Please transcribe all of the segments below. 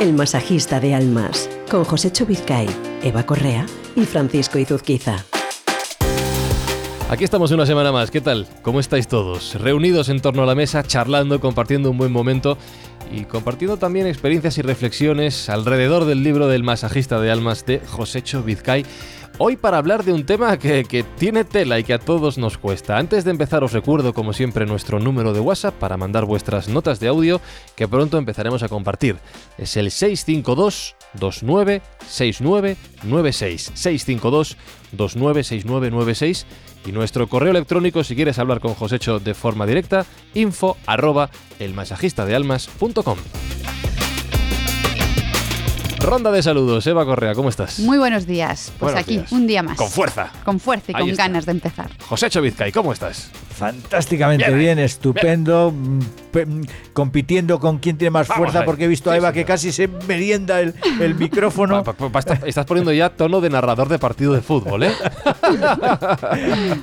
El masajista de almas, con José Vizcay, Eva Correa y Francisco Izuzquiza. Aquí estamos una semana más. ¿Qué tal? ¿Cómo estáis todos? Reunidos en torno a la mesa, charlando, compartiendo un buen momento y compartiendo también experiencias y reflexiones alrededor del libro del masajista de almas de Josécho Vizcay. Hoy para hablar de un tema que, que, tiene tela y que a todos nos cuesta. Antes de empezar os recuerdo como siempre nuestro número de WhatsApp para mandar vuestras notas de audio que pronto empezaremos a compartir. Es el 652 296996 652 296996 y nuestro correo electrónico si quieres hablar con Josécho de forma directa info arroba elmasajistadealmas.com Ronda de saludos, Eva Correa, ¿cómo estás? Muy buenos días. Pues aquí, un día más. Con fuerza. Con fuerza y con ganas de empezar. José Vizcay, ¿cómo estás? Fantásticamente bien, estupendo. Mm, mm, compitiendo con quién tiene más fuerza, porque he visto a Eva que casi se merienda el, el micrófono. estás poniendo ya tono de narrador de partido de fútbol, ¿eh?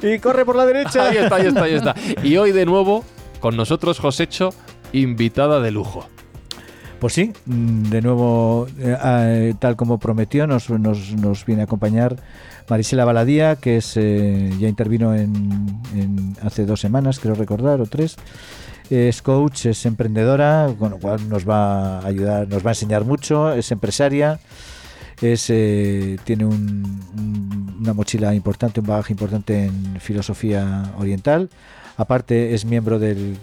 y corre por la derecha. Ahí está, ahí está, ahí está. Y hoy de nuevo, con nosotros, Josécho, invitada de lujo. Pues sí, mm, de nuevo, eh, eh, tal como prometió, nos, nos, viene a acompañar Marisela Baladía, que es eh, ya intervino en, hace dos semanas, creo recordar, o tres. Es coach, es emprendedora, con lo cual nos va a ayudar, nos va a enseñar mucho, es empresaria, es, tiene una mochila importante, un bagaje importante en filosofía oriental. Aparte es miembro del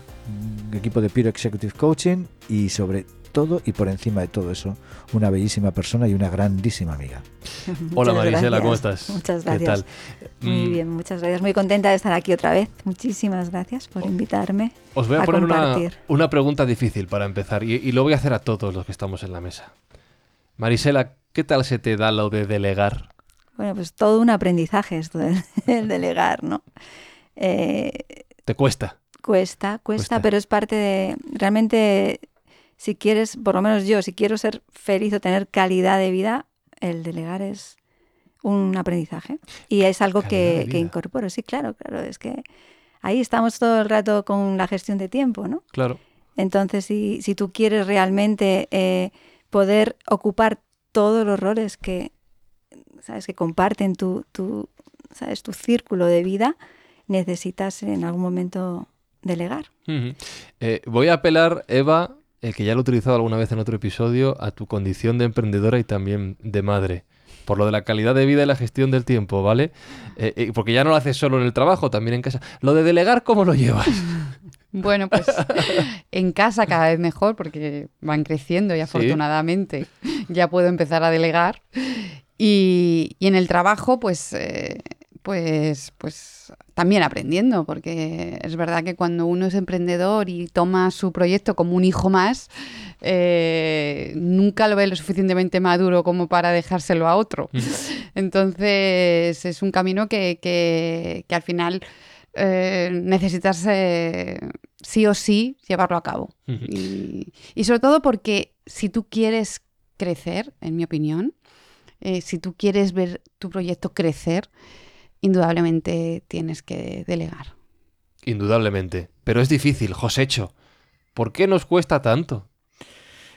equipo de Pure Executive Coaching y sobre todo y por encima de todo eso, una bellísima persona y una grandísima amiga. Hola Marisela, ¿cómo estás? Muchas gracias. ¿Qué tal? Muy mm. bien, muchas gracias. Muy contenta de estar aquí otra vez. Muchísimas gracias por invitarme. Os voy a, poner una, pregunta difícil para empezar y, lo voy a hacer a todos los que estamos en la mesa. Marisela, ¿qué tal se te da lo de delegar? Bueno, pues todo un aprendizaje esto de, delegar, ¿no? Eh, ¿Te cuesta? Cuesta, cuesta, cuesta, pero es parte de... Realmente si quieres, por lo menos yo, si quiero ser feliz o tener calidad de vida, el delegar es un aprendizaje. Y es algo que, incorporo, sí, claro, claro, es que ahí estamos todo el rato con la gestión de tiempo, ¿no? Claro. Entonces, si, si tú quieres realmente eh, poder ocupar todos los roles que, ¿sabes? que comparten tu, tu, ¿sabes? tu círculo de vida, necesitas en algún momento delegar. Eh, voy a apelar, Eva, el que ya lo he utilizado alguna vez en otro episodio, a tu condición de emprendedora y también de madre. Por lo de la calidad de vida y la gestión del tiempo, ¿vale? Eh, eh, porque ya no lo haces solo en el trabajo, también en casa. Lo de delegar, ¿cómo lo llevas? Bueno, pues en casa cada vez mejor porque van creciendo y afortunadamente ya puedo empezar a delegar. Y, en el trabajo, pues eh, pues, pues también aprendiendo, porque es verdad que cuando uno es emprendedor y toma su proyecto como un hijo más, eh, nunca lo ve lo suficientemente maduro como para dejárselo a otro. Entonces es un camino que, al final eh, necesitas eh, sí o sí llevarlo a cabo. y, y, sobre todo porque si tú quieres crecer, en mi opinión, si tú quieres ver tu proyecto crecer, indudablemente tienes que delegar. Indudablemente. Pero es difícil, Josécho. ¿Por qué nos cuesta tanto?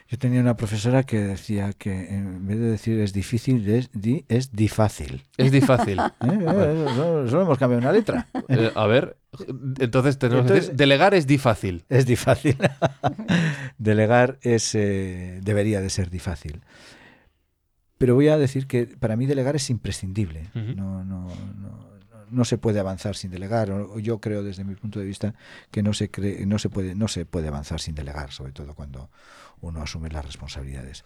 Yo tenía una profesora que decía que en vez de decir es difícil, es, di, es difácil. Es difícil. ¿Eh? ¿Eh? Solo hemos cambiado una letra. Eh, a ver, entonces tenemos que decir, delegar es difícil. Es difícil. delegar es, debería de ser difícil. Pero voy a decir que para mí delegar es imprescindible. no, no, no, no, se puede avanzar sin delegar. Yo creo desde mi punto de vista que no se, cree, no se, puede, no se puede avanzar sin delegar, sobre todo cuando uno asume las responsabilidades.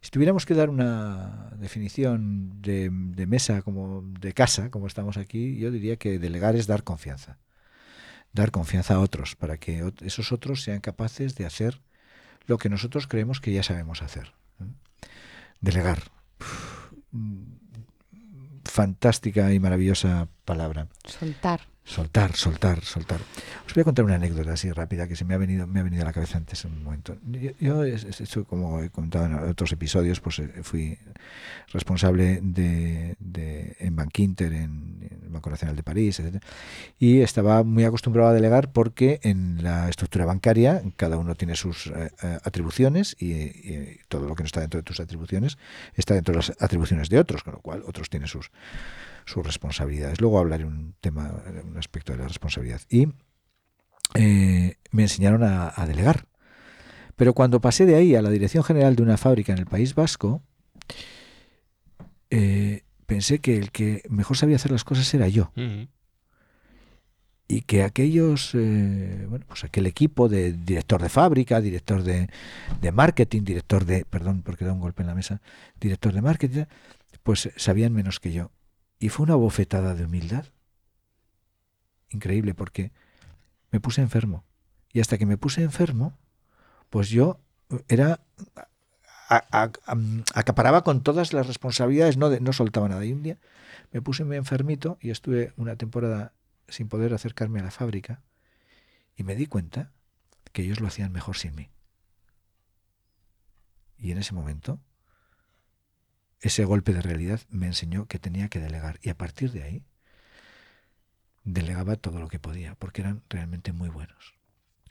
Si tuviéramos que dar una definición de, de mesa como de casa, como estamos aquí, yo diría que delegar es dar confianza. Dar confianza a otros para que esos otros sean capaces de hacer lo que nosotros creemos que ya sabemos hacer. Delegar fantástica y maravillosa palabra. Soltar. Soltar, soltar, soltar. Os voy a contar una anécdota así rápida que se me ha venido, me ha venido a la cabeza antes en un momento. Yo, yo como he contado en otros episodios, pues eh, fui responsable de, en Bankinter, en, en, el Banco Nacional de París, etc. Y estaba muy acostumbrado a delegar porque en la estructura bancaria cada uno tiene sus eh, eh, atribuciones y todo lo que no está dentro de tus atribuciones está dentro de las atribuciones de otros, con lo cual otros tienen sus sus responsabilidades. Luego hablaré un tema, un aspecto de la responsabilidad. Y eh, me enseñaron a, delegar. Pero cuando pasé de ahí a la dirección general de una fábrica en el País Vasco, eh, pensé que el que mejor sabía hacer las cosas era yo. Y que aquellos, eh, bueno, pues aquel equipo de director de fábrica, director de, de, marketing, director de, perdón porque da un golpe en la mesa, director de marketing, pues sabían menos que yo. Y fue una bofetada de humildad. Increíble, porque me puse enfermo. Y hasta que me puse enfermo, pues yo era acaparaba con todas las responsabilidades, no, no soltaba nada. Y un día me puse muy enfermito y estuve una temporada sin poder acercarme a la fábrica y me di cuenta que ellos lo hacían mejor sin mí. Y en ese momento ese golpe de realidad me enseñó que tenía que delegar y a partir de ahí delegaba todo lo que podía porque eran realmente muy buenos.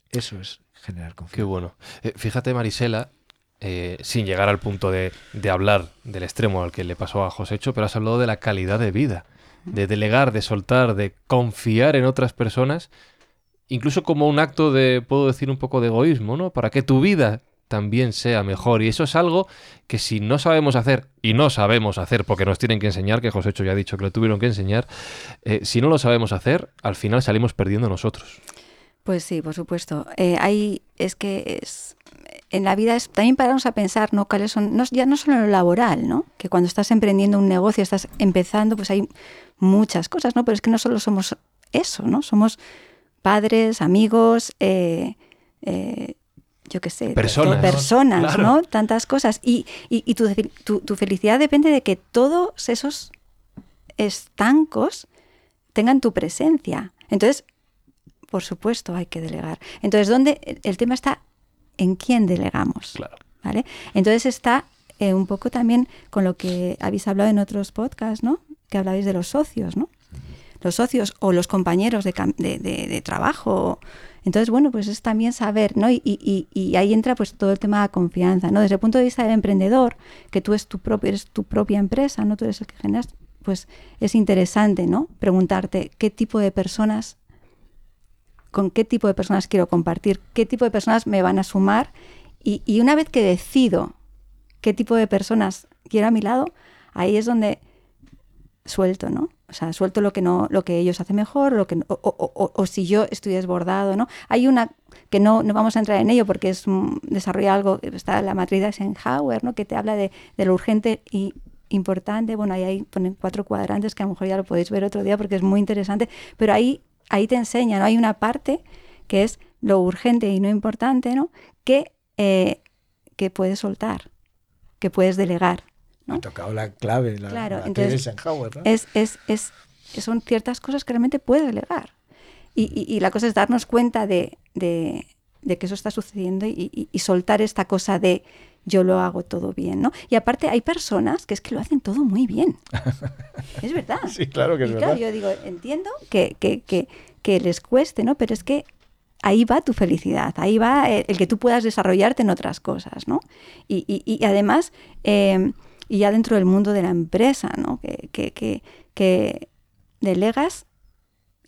Eso es generar confianza. Qué bueno. Eh, fíjate, Marisela, eh, sin llegar al punto de, hablar del extremo al que le pasó a Josécho, pero has hablado de la calidad de vida, de delegar, de soltar, de confiar en otras personas, incluso como un acto de, puedo decir, un poco de egoísmo, ¿no? Para que tu vida también sea mejor. Y eso es algo que si no sabemos hacer, y no sabemos hacer porque nos tienen que enseñar, que José ya ha dicho que lo tuvieron que enseñar, eh, si no lo sabemos hacer, al final salimos perdiendo nosotros. Pues sí, por supuesto. Eh, es que es, en la vida es también pararnos a pensar, ¿no? Cuáles son, no, ya no solo en lo laboral, ¿no? Que cuando estás emprendiendo un negocio, estás empezando, pues hay muchas cosas, ¿no? Pero es que no solo somos eso, ¿no? Somos padres, amigos, eh yo qué sé, personas, personas ¿no? Tantas cosas. Y, y, tu, tu, felicidad depende de que todos esos estancos tengan tu presencia. Entonces, por supuesto, hay que delegar. Entonces, ¿dónde? El tema está en quién delegamos. Claro. ¿vale? Entonces está eh, un poco también con lo que habéis hablado en otros podcasts, ¿no? Que hablabais de los socios, ¿no? Los socios o los compañeros de, de, de trabajo entonces, bueno, pues es también saber, ¿no? Y, y, y, ahí entra pues todo el tema de confianza, ¿no? Desde el punto de vista del emprendedor, que tú es tu propio, eres tu propia empresa, ¿no? Tú eres el que generas, pues es interesante, ¿no? Preguntarte qué tipo de personas, con qué tipo de personas quiero compartir, qué tipo de personas me van a sumar y, y una vez que decido qué tipo de personas quiero a mi lado, ahí es donde suelto, ¿no? O sea, suelto lo que no, lo que ellos hacen mejor, lo que o, si yo estoy desbordado, ¿no? Hay una que no, no vamos a entrar en ello porque es desarrolla algo, está la matriz de Eisenhower, ¿no? Que te habla de, lo urgente y importante. Bueno, ahí hay, ponen cuatro cuadrantes que a lo mejor ya lo podéis ver otro día porque es muy interesante. Pero ahí, ahí te enseña, ¿no? Hay una parte que es lo urgente y no importante, ¿no? Que, eh, que puedes soltar, que puedes delegar. Ha tocado la clave, la, claro, entonces, es, es, es, son ciertas cosas que realmente puede delegar. Y, y, la cosa es darnos cuenta de, de, que eso está sucediendo y, y, soltar esta cosa de yo lo hago todo bien, ¿no? Y aparte hay personas que es que lo hacen todo muy bien. es verdad. Sí, claro que es verdad. Yo digo, entiendo que, que, que, que les cueste, ¿no? Pero es que ahí va tu felicidad, ahí va el, que tú puedas desarrollarte en otras cosas, ¿no? Y, y, y además, eh, y ya dentro del mundo de la empresa, ¿no? Que, que, que, delegas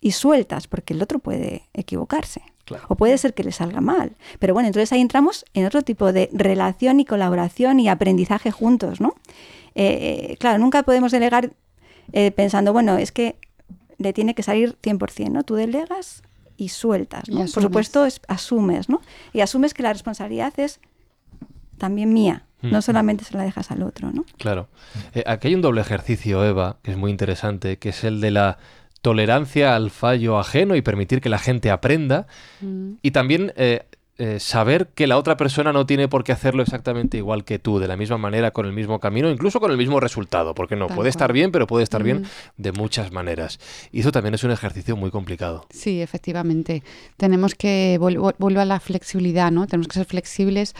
y sueltas, porque el otro puede equivocarse. O puede ser que le salga mal. Pero bueno, entonces ahí entramos en otro tipo de relación y colaboración y aprendizaje juntos, ¿no? Eh, claro, nunca podemos delegar eh, pensando, bueno, es que le tiene que salir 100%, ¿no? Tú delegas y sueltas, ¿no? Por supuesto, asumes, ¿no? Y asumes que la responsabilidad es también mía, no mm. solamente se la dejas al otro, ¿no? Claro. Eh, aquí hay un doble ejercicio, Eva, que es muy interesante, que es el de la tolerancia al fallo ajeno y permitir que la gente aprenda. Mm. Y también eh, eh, saber que la otra persona no tiene por qué hacerlo exactamente igual que tú, de la misma manera, con el mismo camino, incluso con el mismo resultado, porque no, puede estar bien, pero puede estar bien de muchas maneras. Y eso también es un ejercicio muy complicado. Sí, efectivamente. Tenemos que volver a la flexibilidad, ¿no? Tenemos que ser flexibles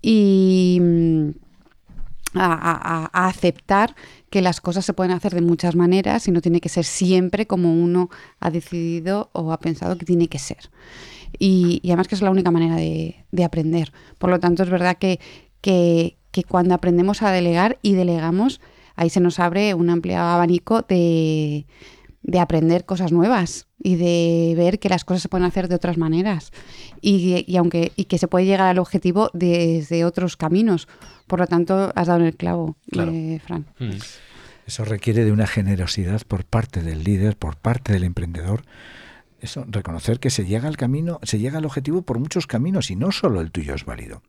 y mm, a, aceptar que las cosas se pueden hacer de muchas maneras y no tiene que ser siempre como uno ha decidido o ha pensado que tiene que ser y, además que es la única manera de, aprender. Por lo tanto, es verdad que, que, cuando aprendemos a delegar y delegamos, ahí se nos abre un amplio abanico de, de aprender cosas nuevas y de ver que las cosas se pueden hacer de otras maneras y, y, aunque y que se puede llegar al objetivo desde otros caminos. Por lo tanto, has dado en el clavo, eh, Frank. Mm. Eso requiere de una generosidad por parte del líder, por parte del emprendedor, eso, reconocer que se llega al camino, se llega al objetivo por muchos caminos y no solo el tuyo es válido.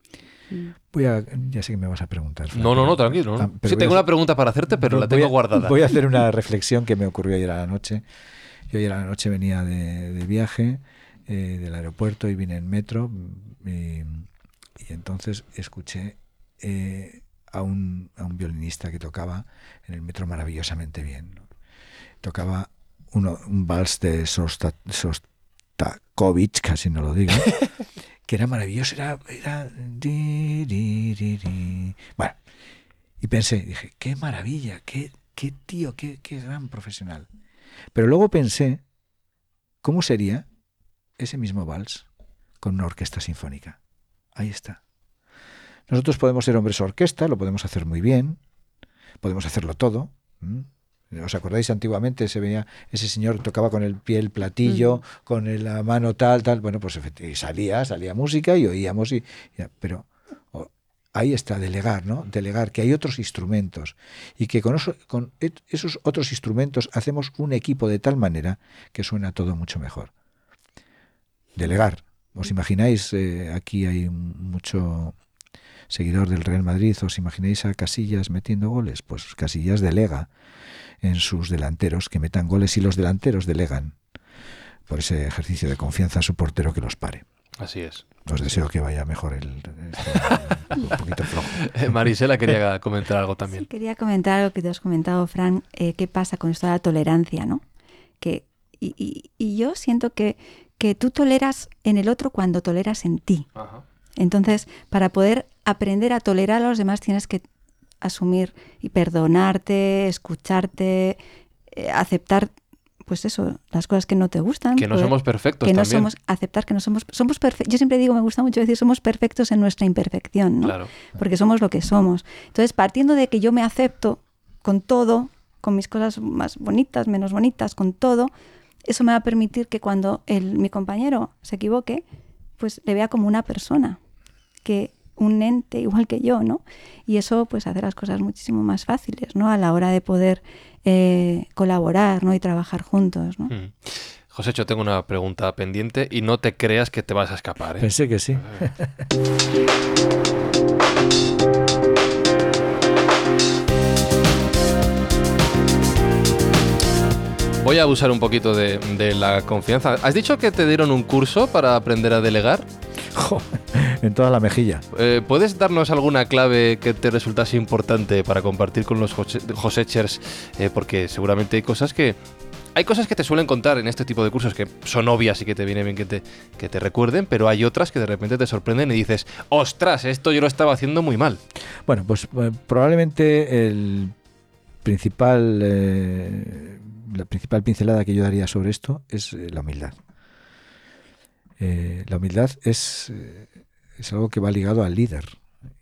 Mm. Voy a, ya sé que me vas a preguntar. no, no, no, tranquilo. Ah, sí, tengo una pregunta para hacerte, pero la tengo guardada. Voy a hacer una reflexión que me ocurrió ayer a la noche. Yo ayer a la noche venía de, viaje eh, del aeropuerto y vine en metro y, entonces escuché eh, a, un, a un violinista que tocaba en el metro maravillosamente bien. Tocaba un vals de Sostakovich, casi no lo digo, que era maravilloso, era... era bueno, y pensé, dije, qué maravilla, qué, qué tío, qué, qué gran profesional. Pero luego pensé, ¿cómo sería ese mismo vals con una orquesta sinfónica? Ahí está. Nosotros podemos ser hombres orquesta, lo podemos hacer muy bien, podemos hacerlo todo, ¿Os acordáis antiguamente? Se veía, ese señor tocaba con el pie el platillo, con la mano tal, tal. Bueno, pues y salía, salía música y oíamos. Y, pero ahí está, delegar, ¿no? Delegar, que hay otros instrumentos. Y que con, con esos otros instrumentos hacemos un equipo de tal manera que suena todo mucho mejor. Delegar. ¿Os imagináis? Eh, aquí hay mucho seguidor del Real Madrid. ¿Os imagináis a Casillas metiendo goles? Pues Casillas delega en sus delanteros que metan goles y los delanteros delegan por ese ejercicio de confianza a su portero que los pare. Así es. Os deseo que vaya mejor el, un poquito flojo. Eh, Marisela quería comentar algo también. quería comentar algo que te has comentado, Fran, eh, qué pasa con esto de la tolerancia, ¿no? Que, y, y, yo siento que, que tú toleras en el otro cuando toleras en ti. Entonces, para poder aprender a tolerar a los demás tienes que asumir y perdonarte, escucharte, eh, aceptar pues eso, las cosas que no te gustan. Que no somos perfectos. Que no somos, aceptar que no somos, somos perfectos. Yo siempre digo, me gusta mucho decir, somos perfectos en nuestra imperfección, ¿no? Claro. Porque somos lo que somos. Entonces, partiendo de que yo me acepto con todo, con mis cosas más bonitas, menos bonitas, con todo, eso me va a permitir que cuando el, mi compañero se equivoque, pues le vea como una persona que un ente igual que yo, ¿no? Y eso pues hace las cosas muchísimo más fáciles, ¿no? A la hora de poder eh, colaborar, ¿no? Y trabajar juntos, ¿no? Mm. José, yo tengo una pregunta pendiente y no te creas que te vas a escapar. ¿eh? Pensé que sí. Voy a abusar un poquito de, de, la confianza. ¿Has dicho que te dieron un curso para aprender a delegar? en toda la mejilla. Eh, ¿Puedes darnos alguna clave que te resultase importante para compartir con los Josechers? Eh, porque seguramente hay cosas que hay cosas que te suelen contar en este tipo de cursos que son obvias y que te viene bien que te, que te recuerden, pero hay otras que de repente te sorprenden y dices, ostras, esto yo lo estaba haciendo muy mal. Bueno, pues eh, probablemente el principal, la principal pincelada que yo daría sobre esto es la humildad. La humildad es, es, algo que va ligado al líder.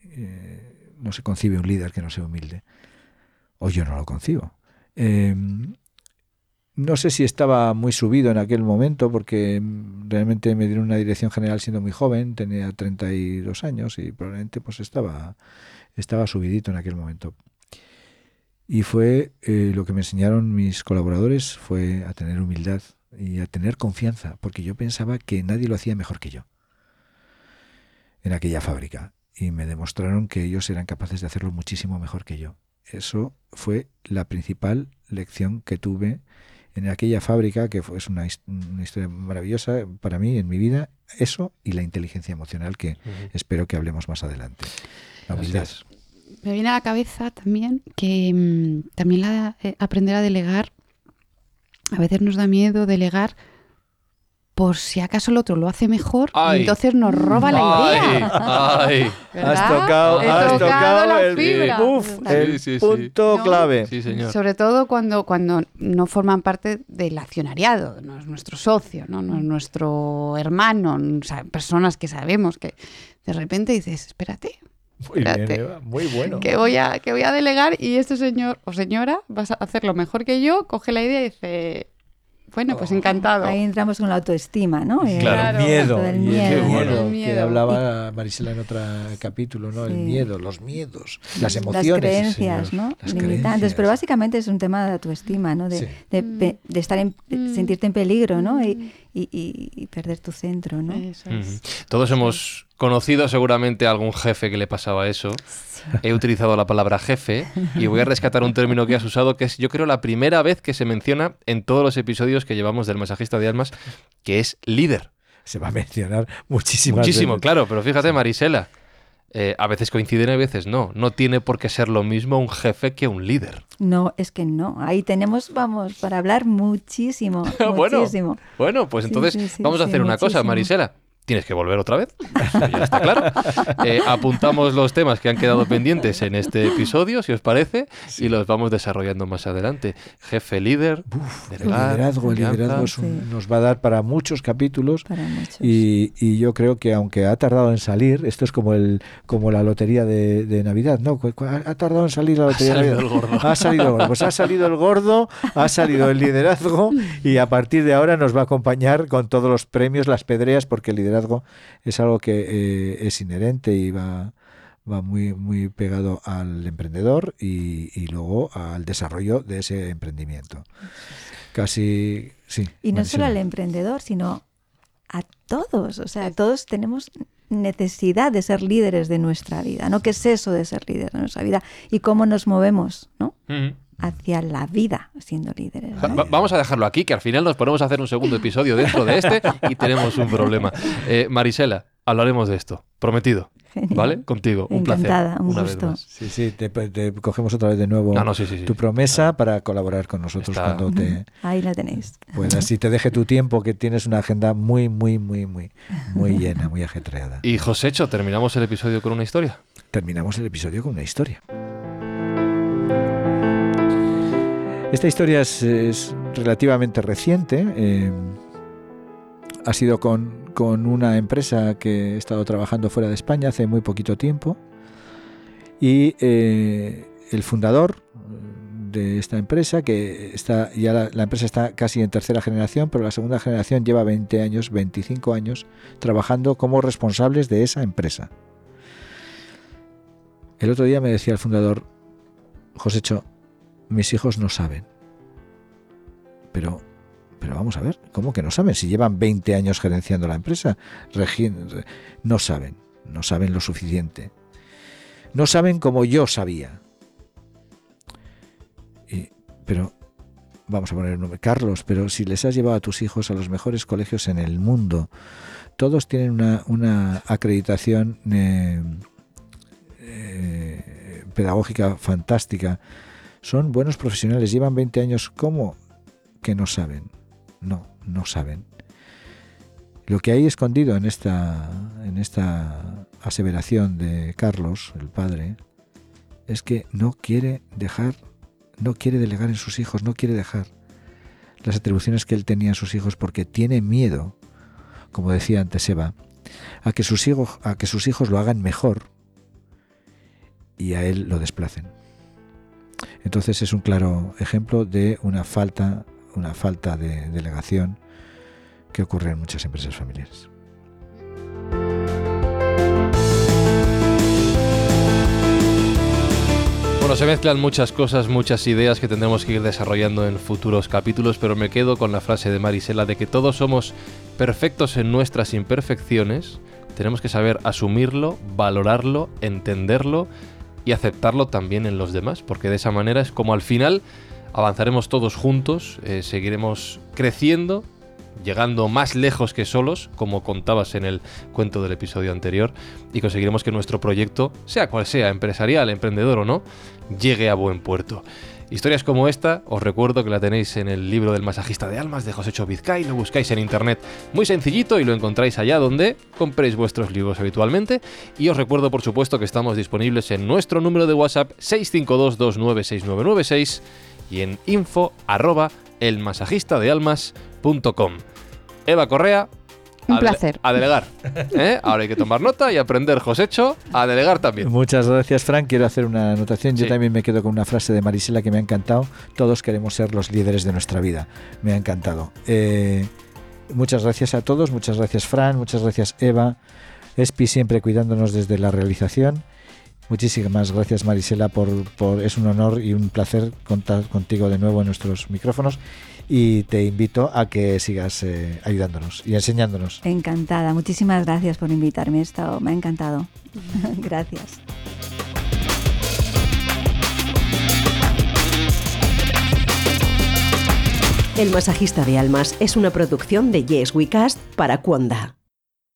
Eh, no se concibe un líder que no sea humilde. O yo no lo concibo. no sé si estaba muy subido en aquel momento porque realmente me dieron una dirección general siendo muy joven, tenía 32 años y probablemente pues estaba, estaba subidito en aquel momento. Y fue lo que me enseñaron mis colaboradores, fue a tener humildad, y a tener confianza, porque yo pensaba que nadie lo hacía mejor que yo en aquella fábrica. Y me demostraron que ellos eran capaces de hacerlo muchísimo mejor que yo. Eso fue la principal lección que tuve en aquella fábrica, que fue, es una, historia maravillosa para mí en mi vida, eso y la inteligencia emocional, que espero que hablemos más adelante. La humildad. Me viene a la cabeza también que mm, también la, eh, aprender a delegar, a veces nos da miedo delegar por si acaso el otro lo hace mejor, entonces nos roba la idea. Has tocado, has tocado el, el punto clave. Sobre todo cuando, cuando no forman parte del accionariado, no es nuestro socio, no, es nuestro hermano, personas que sabemos que de repente dices, espérate, muy bien, muy bueno. Que voy, a, que voy a delegar y este señor o señora vas a hacer lo mejor que yo, coge la idea y dice, bueno, pues encantado. Ahí entramos con la autoestima, ¿no? Claro, miedo. El miedo. Que hablaba Marisela en otro capítulo, ¿no? El miedo, los miedos, las emociones. Las creencias, ¿no? Limitantes. Pero básicamente es un tema de autoestima, ¿no? De, de, estar en, mm. sentirte en peligro, ¿no? Y, y, perder tu centro, ¿no? Todos hemos conocido seguramente a algún jefe que le pasaba eso. He utilizado la palabra jefe y voy a rescatar un término que has usado que es yo creo la primera vez que se menciona en todos los episodios que llevamos del masajista de almas, que es líder. Se va a mencionar muchísimo. Muchísimo, claro, pero fíjate Marisela, eh, a veces coinciden y a veces no. No tiene por qué ser lo mismo un jefe que un líder. No, es que no. Ahí tenemos, vamos, para hablar muchísimo. bueno, muchísimo. bueno, pues entonces vamos a hacer una cosa, Marisela tienes que volver otra vez. ya está claro. Eh, apuntamos los temas que han quedado pendientes en este episodio, si os parece, y los vamos desarrollando más adelante. Jefe líder, el liderazgo, el liderazgo nos va a dar para muchos capítulos. Y, yo creo que aunque ha tardado en salir, esto es como el como la lotería de, Navidad, ¿no? Ha tardado en salir la lotería. Ha salido el gordo. Ha salido el gordo. Pues ha salido el gordo, ha salido el liderazgo y a partir de ahora nos va a acompañar con todos los premios, las pedreas, porque el liderazgo liderazgo es algo que eh, es inherente y va, va muy, muy pegado al emprendedor y, luego al desarrollo de ese emprendimiento. Casi, sí. Y no solo al emprendedor, sino a todos. O sea, todos tenemos necesidad de ser líderes de nuestra vida, ¿no? ¿Qué es eso de ser líder de nuestra vida? Y cómo nos movemos, ¿no? Hacia la vida siendo líderes. vamos a dejarlo aquí, que al final nos ponemos a hacer un segundo episodio dentro de este y tenemos un problema. Eh, Marisela, hablaremos de esto, prometido. ¿Vale? Contigo, un Encantada, placer. un gusto. Sí, sí, te, cogemos otra vez de nuevo tu promesa para colaborar con nosotros cuando te... Ahí la tenéis. Pues así te deje tu tiempo, que tienes una agenda muy, muy, muy, muy, muy llena, muy ajetreada. Y Josécho, ¿terminamos el episodio con una historia? Terminamos el episodio con una historia. Esta historia es, relativamente reciente. Eh, ha sido con, una empresa que he estado trabajando fuera de España hace muy poquito tiempo. Y eh, el fundador de esta empresa, que está ya la, la, empresa está casi en tercera generación, pero la segunda generación lleva 20 años, 25 años trabajando como responsables de esa empresa. El otro día me decía el fundador, Josécho, mis hijos no saben. Pero, pero vamos a ver, ¿cómo que no saben? Si llevan 20 años gerenciando la empresa, no saben, no saben lo suficiente. No saben como yo sabía. pero, vamos a poner el nombre, Carlos, pero si les has llevado a tus hijos a los mejores colegios en el mundo, todos tienen una, acreditación eh, eh, pedagógica fantástica, son buenos profesionales, llevan 20 años, ¿cómo que no saben? No, no saben. Lo que hay escondido en esta, en esta aseveración de Carlos, el padre, es que no quiere dejar, no quiere delegar en sus hijos, no quiere dejar las atribuciones que él tenía a sus hijos porque tiene miedo, como decía antes Eva, a que sus hijos, a que sus hijos lo hagan mejor y a él lo desplacen. Entonces es un claro ejemplo de una falta, una falta de delegación que ocurre en muchas empresas familiares. Bueno, se mezclan muchas cosas, muchas ideas que tendremos que ir desarrollando en futuros capítulos, pero me quedo con la frase de Marisela de que todos somos perfectos en nuestras imperfecciones, tenemos que saber asumirlo, valorarlo, entenderlo y aceptarlo también en los demás, porque de esa manera es como al final avanzaremos todos juntos, eh, seguiremos creciendo llegando más lejos que solos, como contabas en el cuento del episodio anterior, y conseguiremos que nuestro proyecto, sea cual sea, empresarial, emprendedor o no, llegue a buen puerto. Historias como esta, os recuerdo que la tenéis en el libro del masajista de almas de José Chovizcay, lo buscáis en internet muy sencillito y lo encontráis allá donde compréis vuestros libros habitualmente. Y os recuerdo, por supuesto, que estamos disponibles en nuestro número de WhatsApp 652296996 y en info arroba elmasajistadealmas.com. Eva Correa. Un placer. A delegar. ¿eh? Ahora hay que tomar nota y aprender, Josecho, a delegar también. Muchas gracias, Frank. Quiero hacer una anotación. Yo también me quedo con una frase de Marisela que me ha encantado. Todos queremos ser los líderes de nuestra vida. Me ha encantado. Eh, muchas gracias a todos. Muchas gracias, Fran. Muchas gracias, Eva. Espi siempre cuidándonos desde la realización. Muchísimas gracias Marisela por, por, es un honor y un placer contar contigo de nuevo en nuestros micrófonos y te invito a que sigas eh, ayudándonos y enseñándonos. Encantada, muchísimas gracias por invitarme, Esto me ha encantado. gracias. El masajista de almas es una producción de Yes We Cast para Cuonda.